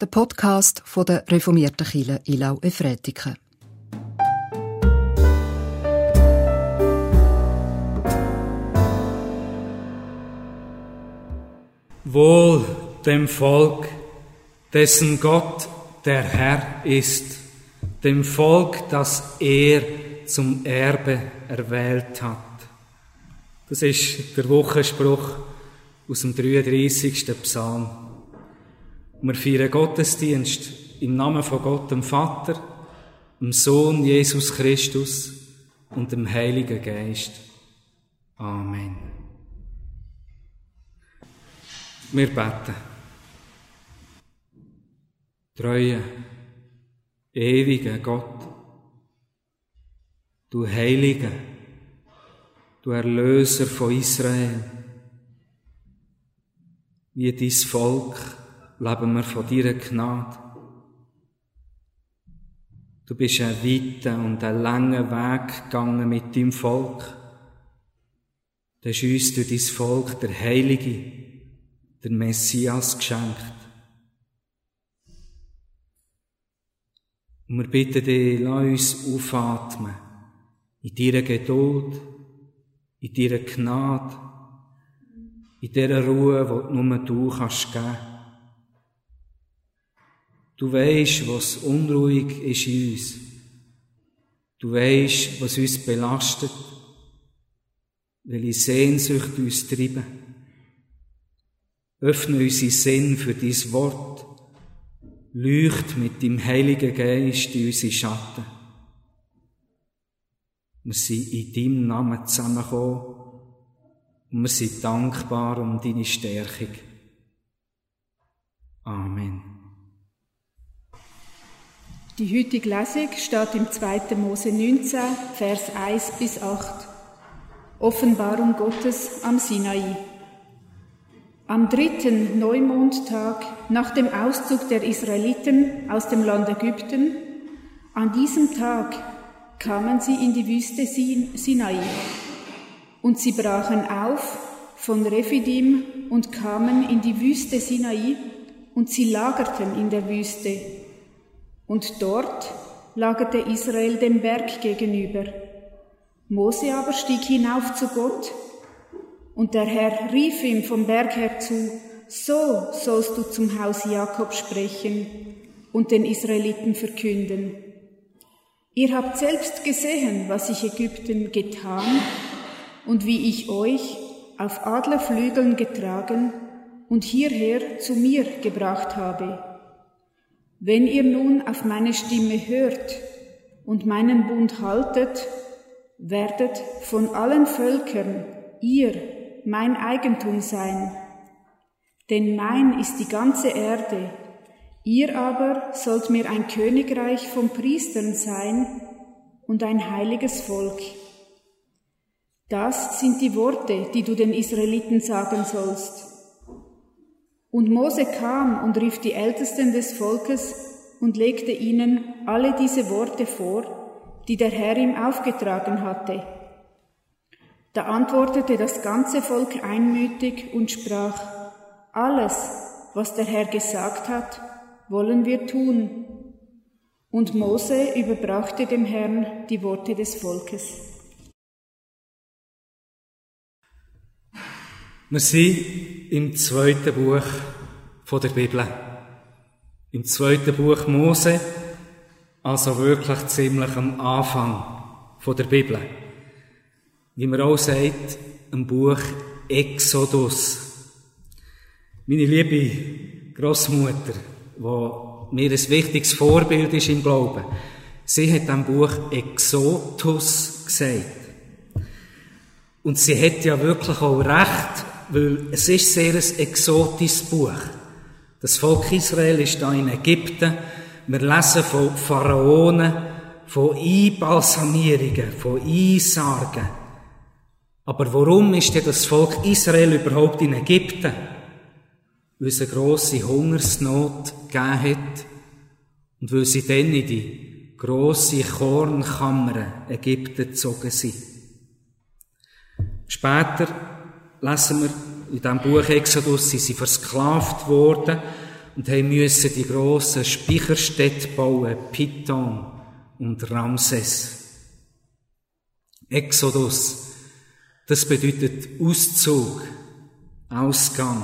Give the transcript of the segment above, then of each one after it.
der Podcast von der reformierten Kirche Ilau Efretiken. Wohl dem Volk, dessen Gott der Herr ist, dem Volk, das er zum Erbe erwählt hat. Das ist der Wochenspruch aus dem 33. Psalm. Wir feiern Gottesdienst im Namen von Gott, dem Vater, dem Sohn Jesus Christus und dem Heiligen Geist. Amen. Wir beten. Treue, ewiger Gott, du Heiliger, du Erlöser von Israel, wie dein Volk leben wir von deiner Gnade. Du bist einen weiten und einen langen Weg gegangen mit deinem Volk. Du hast uns durch dein Volk der Heilige, der Messias geschenkt. Und wir bitten dich, lass uns aufatmen in deiner Geduld, in deiner Gnade, in dieser Ruhe, die nur du kannst geben. Du weisst, was unruhig ist in uns. Du weisst, was uns belastet, welche Sehnsucht uns treiben. Öffne unsere Sinn für dein Wort. Leucht mit dem Heiligen Geist in unsere Schatten. Wir sind in deinem Namen zusammengekommen und wir sind dankbar um deine Stärkung. Amen. Die heutige Lesung steht im 2. Mose 19, Vers 1 bis 8. Offenbarung Gottes am Sinai. Am dritten Neumondtag nach dem Auszug der Israeliten aus dem Land Ägypten, an diesem Tag kamen sie in die Wüste Sinai und sie brachen auf von Rephidim und kamen in die Wüste Sinai und sie lagerten in der Wüste. Und dort lagerte Israel dem Berg gegenüber. Mose aber stieg hinauf zu Gott und der Herr rief ihm vom Berg her zu, so sollst du zum Haus Jakob sprechen und den Israeliten verkünden. Ihr habt selbst gesehen, was ich Ägypten getan und wie ich euch auf Adlerflügeln getragen und hierher zu mir gebracht habe. Wenn ihr nun auf meine Stimme hört und meinen Bund haltet, werdet von allen Völkern ihr mein Eigentum sein. Denn mein ist die ganze Erde, ihr aber sollt mir ein Königreich von Priestern sein und ein heiliges Volk. Das sind die Worte, die du den Israeliten sagen sollst. Und Mose kam und rief die Ältesten des Volkes und legte ihnen alle diese Worte vor, die der Herr ihm aufgetragen hatte. Da antwortete das ganze Volk einmütig und sprach, alles, was der Herr gesagt hat, wollen wir tun. Und Mose überbrachte dem Herrn die Worte des Volkes. Wir sind im zweiten Buch der Bibel. Im zweiten Buch Mose, also wirklich ziemlich am Anfang der Bibel wie man auch sagt, ein Buch Exodus. Meine liebe Großmutter, die mir ein wichtiges Vorbild ist im Glauben, sie hat am Buch Exodus gesagt. Und sie hat ja wirklich auch recht, weil es ist sehr ein exotisches Buch. Das Volk Israel ist da in Ägypten. Wir lesen von Pharaonen, von Einbalsamierungen, von Einsargen. Aber warum ist denn das Volk Israel überhaupt in Ägypten? Weil es eine grosse Hungersnot gegeben hat und weil sie dann in die grosse Kornkammer Ägypten gezogen sind. Später lesen wir in diesem Buch Exodus, sind sie versklavt worden und haben müssen die grossen Speicherstädte bauen, Pithom und Ramses. Exodus, das bedeutet Auszug, Ausgang.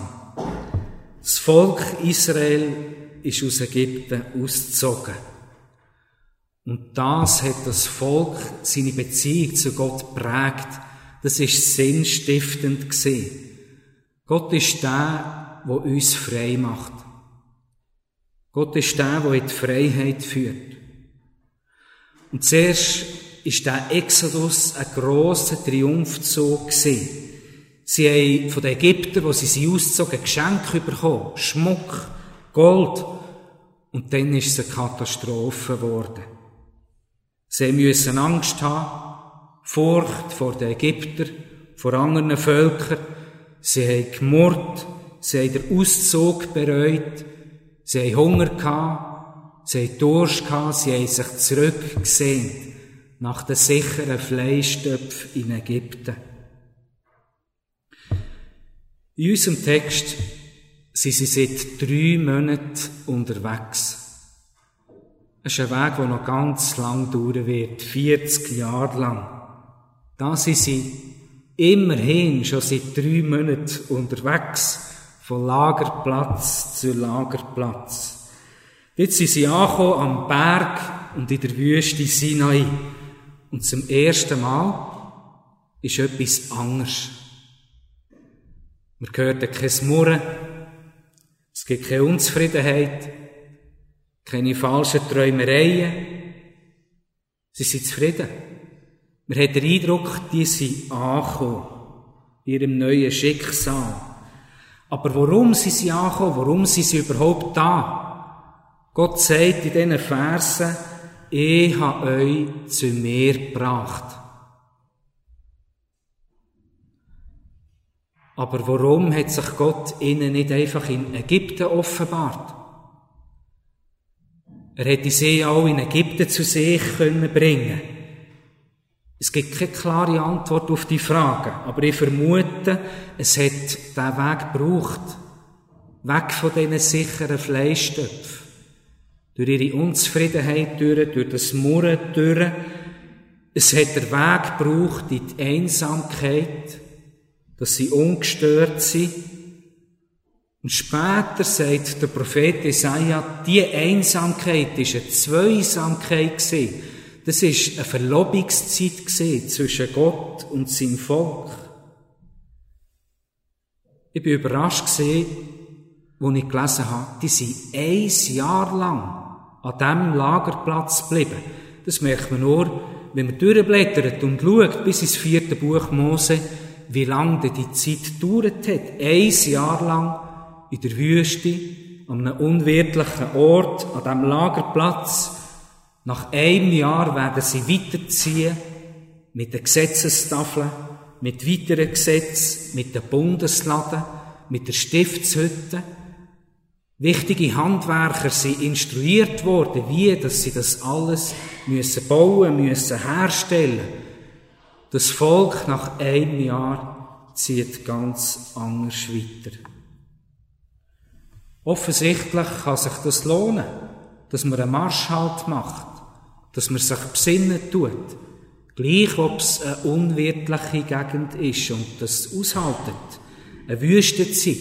Das Volk Israel ist aus Ägypten ausgezogen. Und das hat das Volk seine Beziehung zu Gott prägt. Das ist sinnstiftend gesehen. Gott ist der, der uns frei macht. Gott ist der, der in die Freiheit führt. Und zuerst ist der Exodus ein grosser Triumphzug gewesen. Sie haben von den Ägyptern, wo sie sie auszogen, Geschenke bekommen. Schmuck, Gold. Und dann ist es eine Katastrophe geworden. Sie müssen Angst haben, Furcht vor den Ägyptern, vor anderen Völkern. Sie haben gemurrt, sie haben den Auszug bereut, sie haben Hunger gehabt, sie haben Durst gehabt, sie haben sich zurückgesehnt nach den sicheren Fleischtöpfen in Ägypten. In unserem Text sind sie seit drei Monaten unterwegs. Es ist ein Weg, der noch ganz lang dauern wird, 40 Jahre lang. Da sind sie immerhin schon seit drei Monaten unterwegs, von Lagerplatz zu Lagerplatz. Jetzt sind sie angekommen am Berg und in der Wüste Sinai. Und zum ersten Mal ist etwas anders. Wir hören kein Murren, es gibt keine Unzufriedenheit, keine falschen Träumereien. Sie sind zufrieden. Man hat den Eindruck, die sind angekommen, in ihrem neuen Schicksal. Aber warum sind sie angekommen? Warum sind sie überhaupt da? Gott sagt in diesen Versen, ich habe euch zu mir gebracht. Aber warum hat sich Gott ihnen nicht einfach in Ägypten offenbart? Er hätte sie auch in Ägypten zu sich können bringen. Es gibt keine klare Antwort auf die Frage, aber ich vermute, es hat diesen Weg gebraucht. Weg von diesen sicheren Fleischstöpfen durch ihre Unzufriedenheit durch, durch das Murren durch. Es hat der Weg gebraucht in die Einsamkeit, dass sie ungestört sind. Und später sagt der Prophet Isaiah, die Einsamkeit ist eine Zweisamkeit gewesen. Das ist eine Verlobungszeit zwischen Gott und seinem Volk. Ich bin überrascht gesehen, als ich gelesen habe, die sind ein Jahr lang an diesem Lagerplatz geblieben. Das merkt man nur, wenn man durchblättert und schaut bis ins vierte Buch Mose, wie lange die Zeit gedauert hat. Ein Jahr lang in der Wüste, an einem unwirtlichen Ort, an diesem Lagerplatz. Nach einem Jahr werden sie weiterziehen mit den Gesetzestafeln, mit weiteren Gesetzen, mit den Bundesladen, mit der Stiftshütte. Wichtige Handwerker sind instruiert worden, wie, dass sie das alles müssen bauen, müssen herstellen. Das Volk nach einem Jahr zieht ganz anders weiter. Offensichtlich kann sich das lohnen, dass man einen Marschhalt macht, dass man sich besinnen tut, gleich ob es eine unwirtliche Gegend ist und das aushaltet, eine Wüstenzeit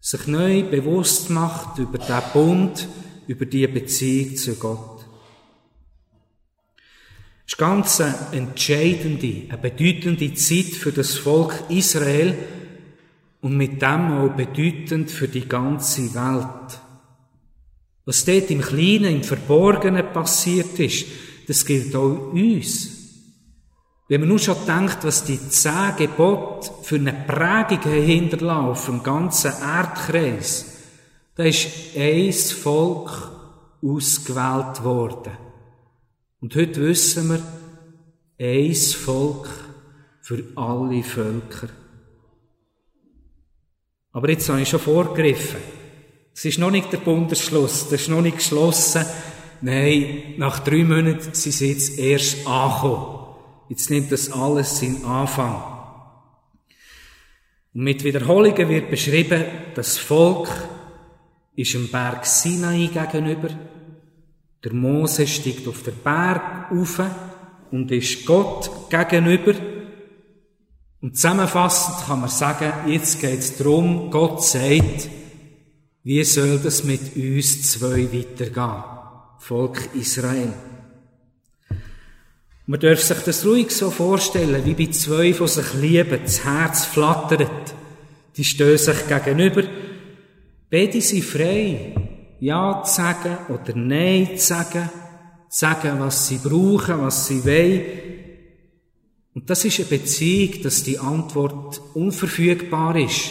sich neu bewusst macht über den Bund, über die Beziehung zu Gott. Es ist ganz eine entscheidende, eine bedeutende Zeit für das Volk Israel und mit dem auch bedeutend für die ganze Welt. Was dort im Kleinen, im Verborgenen passiert ist, das gilt auch uns. Wenn man nur schon denkt, was die zehn Gebote für eine Prägung hinterlassen dem ganzen Erdkreis, da ist ein Volk ausgewählt worden. Und heute wissen wir, ein Volk für alle Völker. Aber jetzt habe ich schon vorgegriffen. Es ist noch nicht der Bundesschluss, das ist noch nicht geschlossen. Nein, nach drei Monaten sind sie jetzt erst angekommen. Jetzt nimmt das alles seinen Anfang. Und mit Wiederholungen wird beschrieben, das Volk ist im Berg Sinai gegenüber. Der Mose steigt auf den Berg auf und ist Gott gegenüber. Und zusammenfassend kann man sagen, jetzt geht es darum, Gott sagt, wie soll das mit uns zwei weitergehen? Volk Israel. Man darf sich das ruhig so vorstellen, wie bei zwei, die sich lieben, das Herz flattert. Die stehen sich gegenüber. Beide sind frei, Ja zu sagen oder Nein zu sagen, zu sagen, was sie brauchen, was sie wollen. Und das ist eine Beziehung, dass die Antwort unverfügbar ist.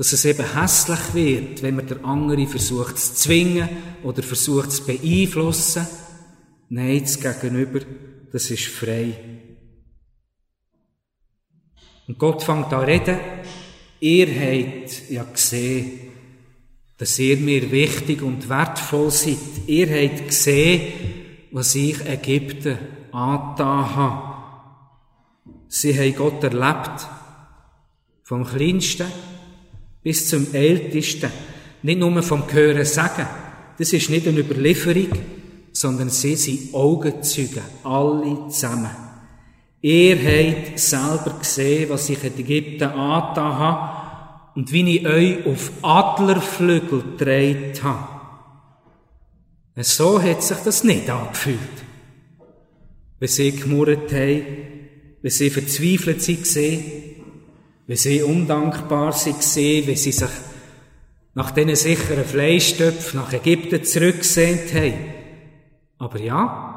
Dass es eben hässlich wird, wenn man der andere versucht zu zwingen oder versucht zu beeinflussen. Nein, das Gegenüber, das ist frei. Und Gott fängt an reden. Ihr habt ja gesehen, dass ihr mir wichtig und wertvoll seid. Ihr habt gesehen, was ich Ägypten angetan habe. Sie haben Gott erlebt. Vom Kleinsten bis zum Ältesten. Nicht nur vom Hören sagen. Das ist nicht eine Überlieferung, sondern sie sind Augenzeugen. Alle zusammen. Ihr habt selber gesehen, was ich in Ägypten angetan habe und wie ich euch auf Adlerflügel gedreht habe. So hat sich das nicht angefühlt. Wenn sie gemurrt haben, wenn sie verzweifelt waren, sie undankbar waren, wenn sie sich nach diesen sicheren Fleischtöpfen nach Ägypten zurückgesehnt haben. Aber ja,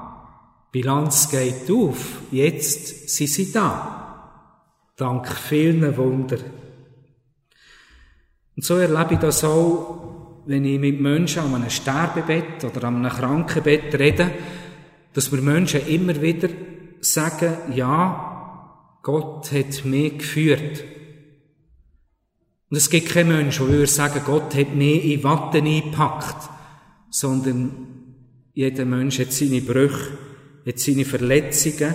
Bilanz geht auf. Jetzt sind sie da. Dank vielen Wunder. Und so erlebe ich das auch, wenn ich mit Menschen an einem Sterbebett oder an einem Krankenbett rede, dass mir Menschen immer wieder sagen, ja, Gott hat mich geführt. Und es gibt keinen Menschen, der würde sagen, Gott hat mich in Watte eingepackt, sondern jeder Mensch hat seine Brüche, hat seine Verletzungen,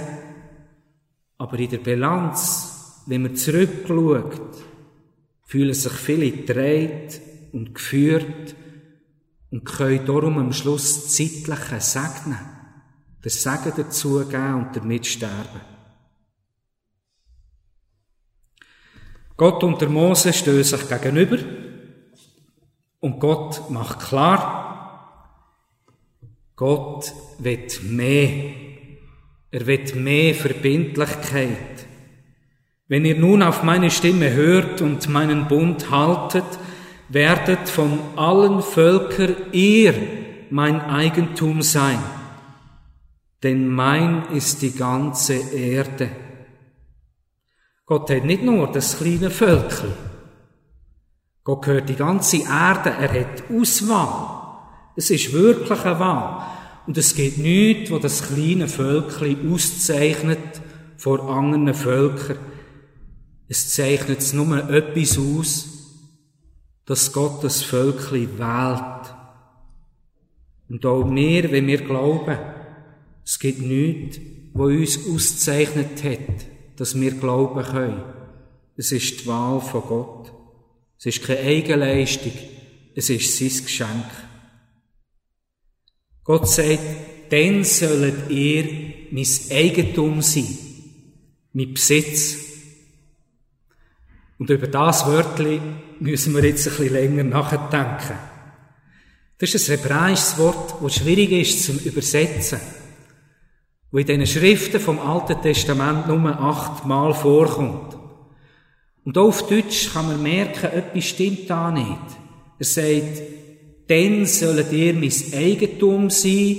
aber in der Bilanz, wenn man zurückschaut, fühlen sich viele gedreht und geführt und können darum am Schluss zeitliche segnen, den Segen dazugeben und damit sterben. Gott und der Mose stehen sich gegenüber und Gott macht klar, Gott wird mehr. Er wird mehr Verbindlichkeit. Wenn ihr nun auf meine Stimme hört und meinen Bund haltet, werdet von allen Völkern ihr mein Eigentum sein, denn mein ist die ganze Erde. Gott hat nicht nur das kleine Völkel. Gott gehört die ganze Erde. Er hat Auswahl. Es ist wirklich eine Wahl. Und es gibt nichts, wo das kleine Völkchen auszeichnet vor anderen Völkern. Es zeichnet nur etwas aus, dass Gott das Völkchen wählt. Und auch wir, wenn wir glauben, es gibt nichts, wo uns auszeichnet hat, dass wir glauben können. Es ist die Wahl von Gott. Es ist keine Eigenleistung, es ist sein Geschenk. Gott sagt, dann sollt ihr mein Eigentum sein, mein Besitz. Und über das Wörtli müssen wir jetzt ein bisschen länger nachdenken. Das ist ein hebräisches Wort, das schwierig ist zum Übersetzen, wo in den Schriften vom Alten Testament nur achtmal vorkommt. Und auch auf Deutsch kann man merken, etwas stimmt da nicht. Er sagt, dann sollen ihr mein Eigentum sein,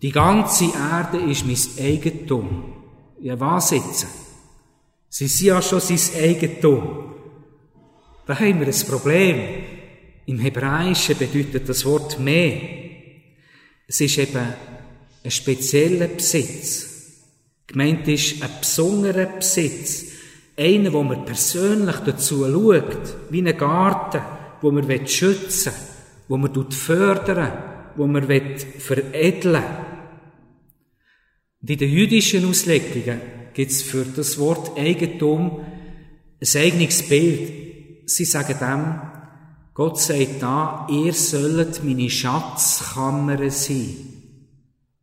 die ganze Erde ist mein Eigentum. Ja, was jetzt? Sie sind ja schon sein Eigentum. Da haben wir ein Problem. Im Hebräischen bedeutet das Wort mehr. Es ist eben ein spezieller Besitz. Gemeint ist ein besonderer Besitz. Einer, wo man persönlich dazu schaut, wie ein Garten, wo man schützen will, wo man fördern wo man veredeln. Und in den jüdischen Auslegungen gibt es für das Wort Eigentum ein eigenes Bild. Sie sagen dem, Gott sagt da, ihr sollt meine Schatzkammer sein.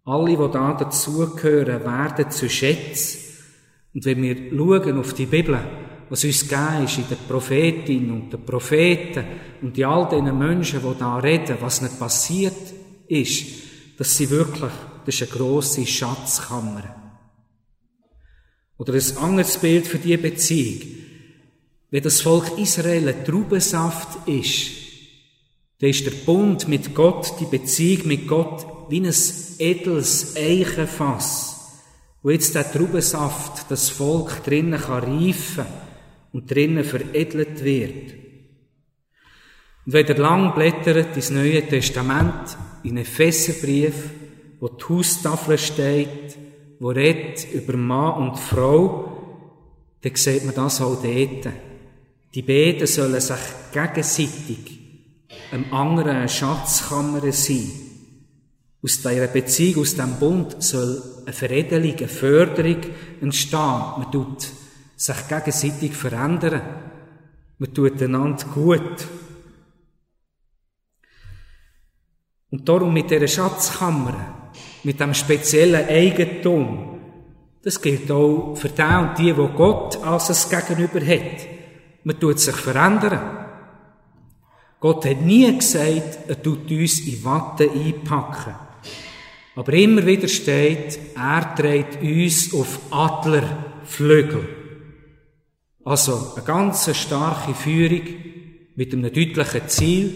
Alle, die da dazugehören, werden zu Schätzen. Und wenn wir schauen auf die Bibel, was uns gegeben ist in den Prophetinnen und den Propheten und in all diesen Menschen, die da reden, was nicht passiert ist, dass sie wirklich, das ist eine grosse Schatzkammer. Oder ein anderes Bild für diese Beziehung. Wenn das Volk Israel ein Traubensaft ist, dann ist der Bund mit Gott, die Beziehung mit Gott, wie ein edles Eichenfass, wo jetzt der Traubensaft, das Volk drinnen kann reifen und drinnen veredelt wird. Und wenn ihr lang blättert ins Neue Testament, in Epheserbrief, wo die Haustafel steht, wo redet über Mann und Frau, dann sieht man das auch dort. Die beiden sollen sich gegenseitig einem anderen eine Schatzkammer sein. Aus dieser Beziehung, aus diesem Bund soll eine Veredelung, eine Förderung entstehen. Man tut sich gegenseitig verändern. Man tut einander gut. Und darum mit dieser Schatzkammer, mit dem speziellen Eigentum, das gilt auch für den und die, wo Gott als es Gegenüber hat. Man tut sich verändern. Gott hat nie gesagt, er tut uns in Watte einpacken. Aber immer wieder steht, er trägt uns auf Adlerflügel. Also eine ganz starke Führung mit einem deutlichen Ziel,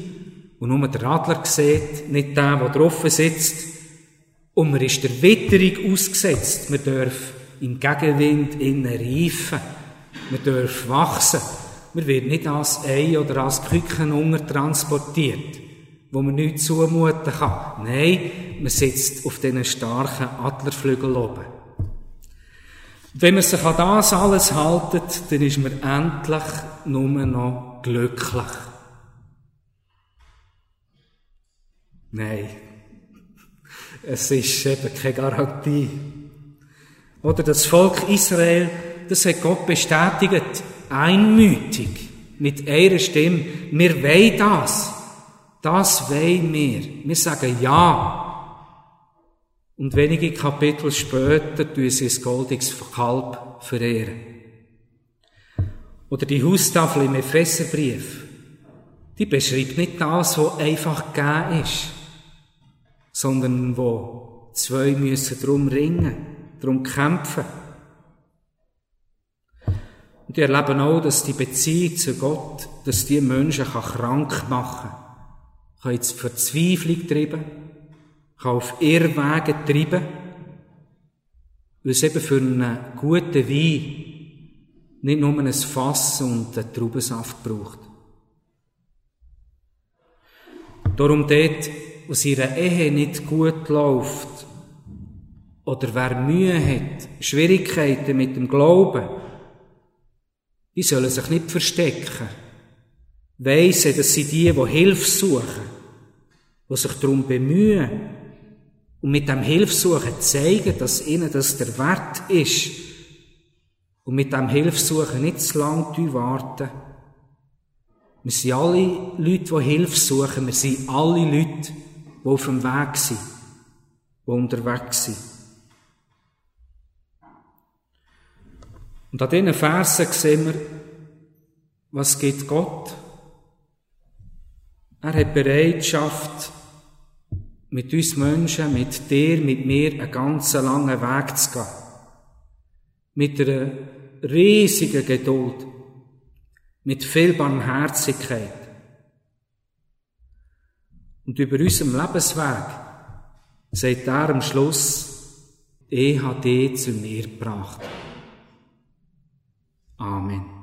und nur der Adler sieht, nicht der, der drauf sitzt. Und man ist der Witterung ausgesetzt. Man darf im Gegenwind innen reifen. Man darf wachsen. Man wird nicht als Ei oder als Küken transportiert, wo man nichts zumuten kann. Nein, man sitzt auf diesen starken Adlerflügeln oben. Wenn man sich an das alles haltet, dann ist man endlich nur noch glücklich. Nein, es ist eben keine Garantie. Oder das Volk Israel, das hat Gott bestätigt, einmütig, mit einer Stimme, wir wollen das. Das wollen wir. Wir sagen Ja. Und wenige Kapitel später tun sie das goldiges Kalb verehren. Oder die Haustafel im Epheserbrief. Die beschreibt nicht das, was einfach gegeben ist, sondern wo zwei müssen drum ringen, drum kämpfen. Und die erleben auch, dass die Beziehung zu Gott, dass die Menschen krank machen kann, kann ins Verzweiflung treiben, kann auf Irrwege treiben, weil es eben für einen guten Wein nicht nur ein Fass und einen Traubensaft braucht. Darum dort, wo es ihrer Ehe nicht gut läuft, oder wer Mühe hat, Schwierigkeiten mit dem Glauben, die sollen sich nicht verstecken. Weisen, dass sie die, die Hilfe suchen, die sich darum bemühen, und mit dem Hilfsuchen zeigen, dass ihnen das der Wert ist. Und mit dem Hilfsuchen nicht zu lange warten. Wir sind alle Leute, die Hilfe suchen. Wir sind alle Leute, die auf dem Weg sind, die unterwegs sind. Und an diesen Versen sehen wir, was geht Gott? Er hat Bereitschaft, mit uns Menschen, mit dir, mit mir, einen ganz langen Weg zu gehen. Mit einer riesigen Geduld. Mit viel Barmherzigkeit. Und über unserem Lebensweg sagt er am Schluss, ich habe dich zu mir gebracht. Amen.